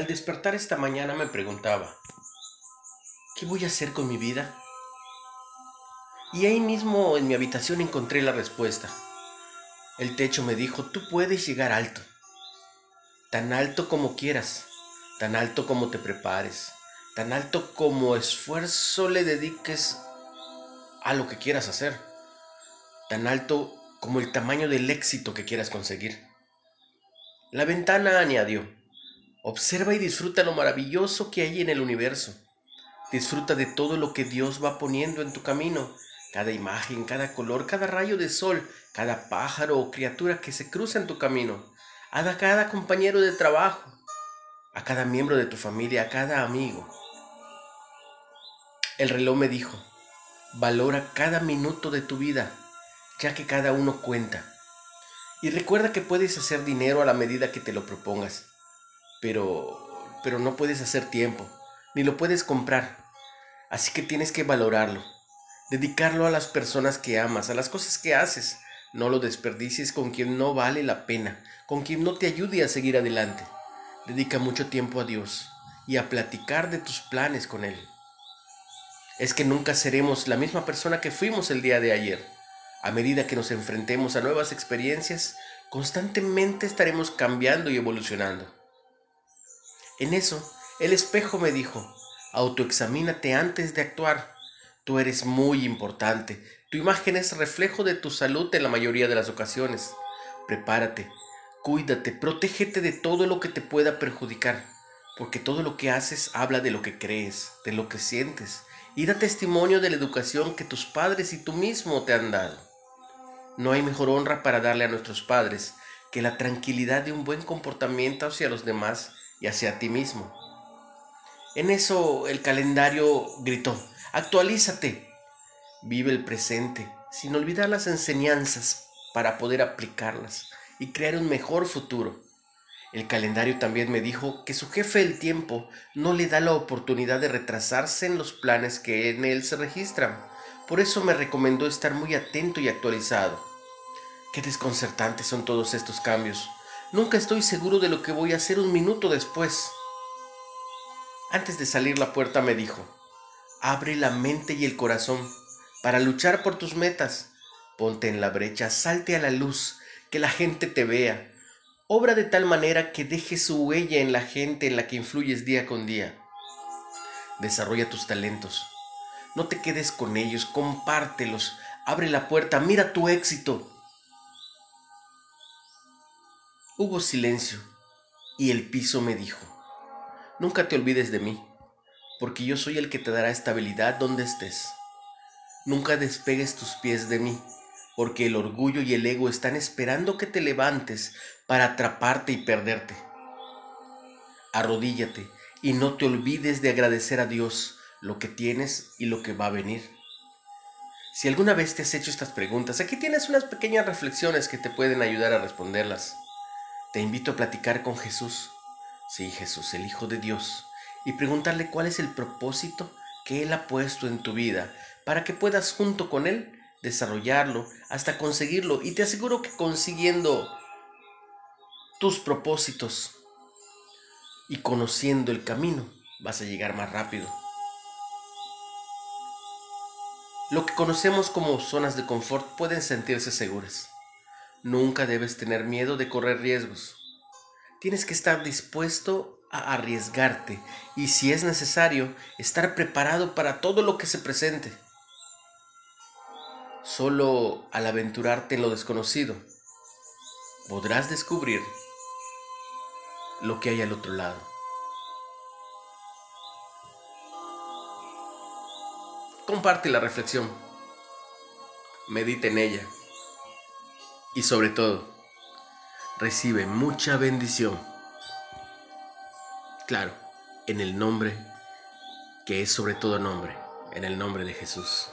Al despertar esta mañana me preguntaba, ¿qué voy a hacer con mi vida? Y ahí mismo en mi habitación encontré la respuesta. El techo me dijo, tú puedes llegar alto, tan alto como quieras, tan alto como te prepares, tan alto como esfuerzo le dediques a lo que quieras hacer, tan alto como el tamaño del éxito que quieras conseguir. La ventana añadió, observa y disfruta lo maravilloso que hay en el universo. Disfruta de todo lo que Dios va poniendo en tu camino, cada imagen, cada color, cada rayo de sol, cada pájaro o criatura que se cruza en tu camino, a cada compañero de trabajo, a cada miembro de tu familia, a cada amigo. El reloj me dijo, valora cada minuto de tu vida, ya que cada uno cuenta. Y recuerda que puedes hacer dinero a la medida que te lo propongas, pero pero no puedes hacer tiempo, ni lo puedes comprar. Así que tienes que valorarlo, dedicarlo a las personas que amas, a las cosas que haces. No lo desperdicies con quien no vale la pena, con quien no te ayude a seguir adelante. Dedica mucho tiempo a Dios y a platicar de tus planes con Él. Es que nunca seremos la misma persona que fuimos el día de ayer. A medida que nos enfrentemos a nuevas experiencias, constantemente estaremos cambiando y evolucionando. En eso, el espejo me dijo, autoexamínate antes de actuar. Tú eres muy importante. Tu imagen es reflejo de tu salud en la mayoría de las ocasiones. Prepárate, cuídate, protégete de todo lo que te pueda perjudicar, porque todo lo que haces habla de lo que crees, de lo que sientes, y da testimonio de la educación que tus padres y tú mismo te han dado. No hay mejor honra para darle a nuestros padres que la tranquilidad de un buen comportamiento hacia los demás y hacia ti mismo. En eso el calendario gritó, actualízate, vive el presente, sin olvidar las enseñanzas para poder aplicarlas y crear un mejor futuro. El calendario también me dijo que su jefe del tiempo no le da la oportunidad de retrasarse en los planes que en él se registran. Por eso me recomendó estar muy atento y actualizado. Qué desconcertantes son todos estos cambios. Nunca estoy seguro de lo que voy a hacer un minuto después. Antes de salir la puerta me dijo, abre la mente y el corazón para luchar por tus metas. Ponte en la brecha, salte a la luz, que la gente te vea. Obra de tal manera que deje su huella en la gente en la que influyes día con día. Desarrolla tus talentos. No te quedes con ellos, compártelos. Abre la puerta, mira tu éxito. Hubo silencio y el piso me dijo, nunca te olvides de mí, porque yo soy el que te dará estabilidad donde estés. Nunca despegues tus pies de mí, porque el orgullo y el ego están esperando que te levantes para atraparte y perderte. Arrodíllate y no te olvides de agradecer a Dios lo que tienes y lo que va a venir. Si alguna vez te has hecho estas preguntas, aquí tienes unas pequeñas reflexiones que te pueden ayudar a responderlas. Te invito a platicar con Jesús, sí Jesús, el Hijo de Dios, y preguntarle cuál es el propósito que Él ha puesto en tu vida para que puedas junto con Él desarrollarlo hasta conseguirlo. Y te aseguro que consiguiendo tus propósitos y conociendo el camino vas a llegar más rápido. Lo que conocemos como zonas de confort pueden sentirse seguras. Nunca debes tener miedo de correr riesgos. Tienes que estar dispuesto a arriesgarte y si es necesario, estar preparado para todo lo que se presente. Solo al aventurarte en lo desconocido, podrás descubrir lo que hay al otro lado. Comparte la reflexión, medita en ella y sobre todo, recibe mucha bendición. Claro, en el nombre que es sobre todo nombre, en el nombre de Jesús.